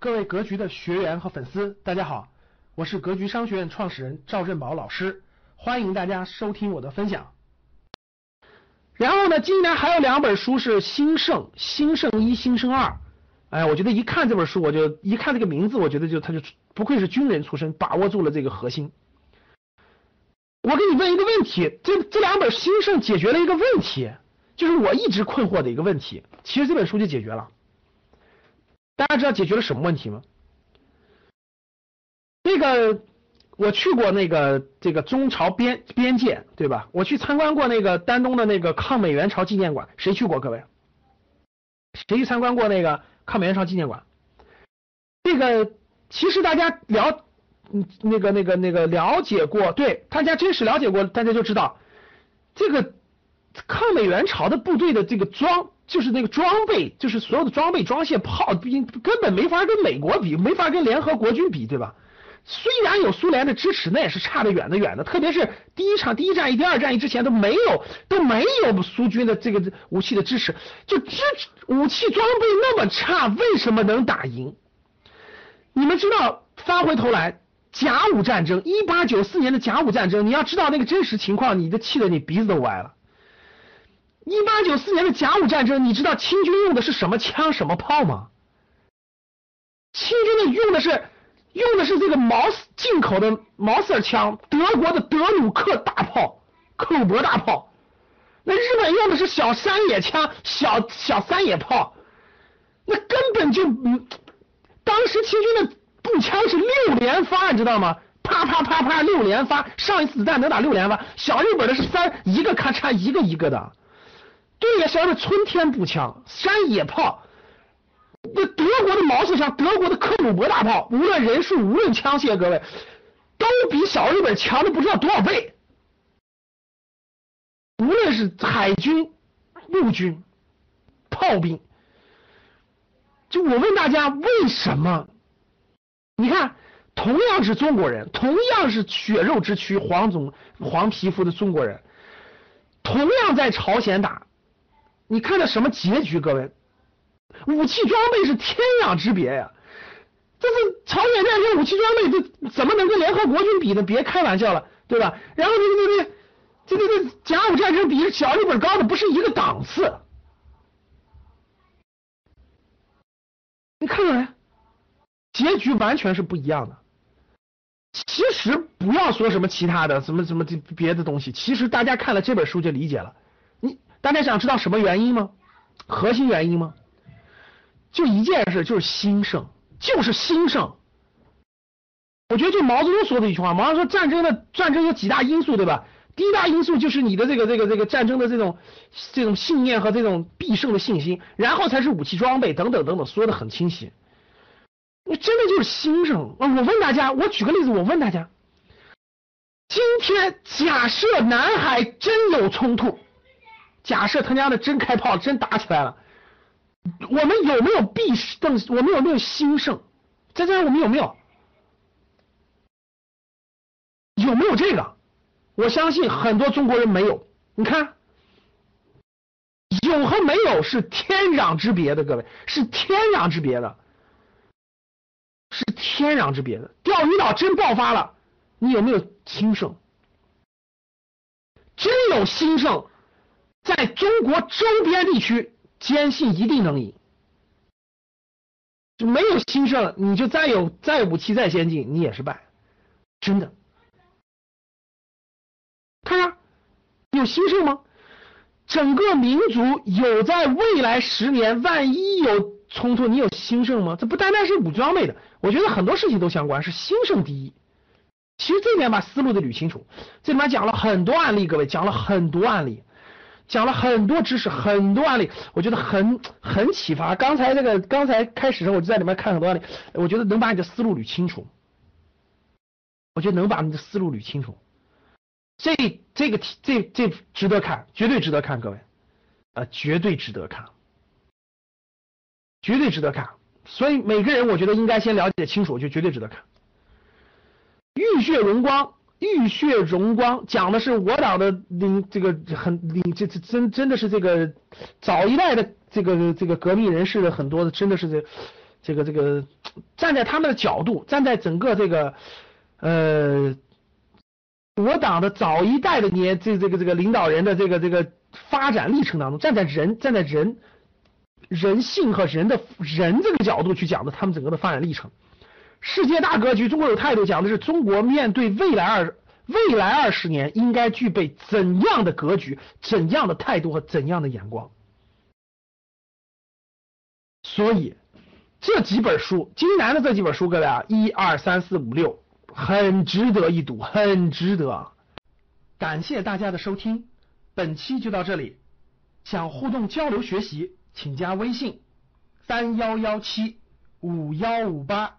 各位格局的学员和粉丝，大家好，我是格局商学院创始人赵振宝老师，欢迎大家收听我的分享。然后呢，今年还有两本书是兴盛、兴盛一、兴盛二。哎，我觉得一看这本书，我就一看这个名字，我觉得就他就不愧是军人出身，把握住了这个核心。我给你问一个问题，这这两本兴盛解决了一个问题，就是我一直困惑的一个问题，其实这本书就解决了。大家知道解决了什么问题吗？那个我去过那个这个中朝边边界，对吧？我去参观过那个丹东的那个抗美援朝纪念馆，谁去过？各位，谁去参观过那个抗美援朝纪念馆？这个其实大家了，嗯，那个那个那个了解过，对，大家真实了解过，大家就知道这个抗美援朝的部队的这个装。就是那个装备，就是所有的装备、装卸、炮兵，根本没法跟美国比，没法跟联合国军比，对吧？虽然有苏联的支持，那也是差得远的远的。特别是第一场第一战役、第二战役之前都没有都没有苏军的这个武器的支持，就支武器装备那么差，为什么能打赢？你们知道，翻回头来，甲午战争，一八九四年的甲午战争，你要知道那个真实情况，你都气得你鼻子都歪了。一八九四年的甲午战争，你知道清军用的是什么枪、什么炮吗？清军的用的是用的是这个毛进口的毛瑟枪，德国的德鲁克大炮、克虏伯大炮。那日本用的是小山野枪、小小山野炮，那根本就嗯，当时清军的步枪是六连发，你知道吗？啪啪啪啪六连发，上一次子弹能打六连发。小日本的是三一个咔嚓一个一个的。对呀，什么春天步枪、山野炮，那德国的毛瑟枪、德国的克虏伯大炮，无论人数、无论枪械，各位都比小日本强的不知道多少倍。无论是海军、陆军、炮兵，就我问大家，为什么？你看，同样是中国人，同样是血肉之躯、黄种、黄皮肤的中国人，同样在朝鲜打。你看到什么结局？各位，武器装备是天壤之别呀！这是朝鲜战争武器装备，这怎么能跟联合国军比呢？别开玩笑了，对吧？然后这个这个这个这个甲午战争比小日本高的不是一个档次。你看到没？结局完全是不一样的。其实不要说什么其他的，什么什么这别的东西，其实大家看了这本书就理解了。大家想知道什么原因吗？核心原因吗？就一件事，就是兴盛，就是兴盛。我觉得就毛泽东说的一句话，毛泽东说战争的战争有几大因素，对吧？第一大因素就是你的这个这个这个战争的这种这种信念和这种必胜的信心，然后才是武器装备等等等等，说的很清晰。你真的就是兴盛啊。我问大家，我举个例子，我问大家，今天假设南海真有冲突。假设他家的真开炮，真打起来了，我们有没有必胜？我们有没有兴盛？在这我们有没有？有没有这个？我相信很多中国人没有。你看，有和没有是天壤之别的，各位是天壤之别的，是天壤之别的。钓鱼岛真爆发了，你有没有兴盛？真有兴盛？在中国周边地区，坚信一定能赢。就没有兴盛，你就再有再武器再先进，你也是败，真的。看呀，有兴盛吗？整个民族有在未来十年，万一有冲突，你有兴盛吗？这不单单是武装备的，我觉得很多事情都相关，是兴盛第一。其实这里面把思路得捋清楚，这里面讲了很多案例，各位讲了很多案例。讲了很多知识，很多案例，我觉得很很启发。刚才这个刚才开始的时候我就在里面看很多案例，我觉得能把你的思路捋清楚。我觉得能把你的思路捋清楚。这这个题这这值得看，绝对值得看，各位，啊，绝对值得看，绝对值得看。所以每个人我觉得应该先了解清楚，就绝对值得看。浴血荣光。浴血荣光讲的是我党的领这个很领这这真真的是这个早一代的这个这个革命人士的很多的真的是这这个这个站在他们的角度，站在整个这个呃我党的早一代的年这这个这个领导人的这个这个发展历程当中，站在人站在人人性和人的人这个角度去讲的他们整个的发展历程。世界大格局，中国有态度，讲的是中国面对未来二未来二十年应该具备怎样的格局、怎样的态度和怎样的眼光。所以这几本书，金南的这几本书，各位啊，一二三四五六，很值得一读，很值得。感谢大家的收听，本期就到这里。想互动交流学习，请加微信三幺幺七五幺五八。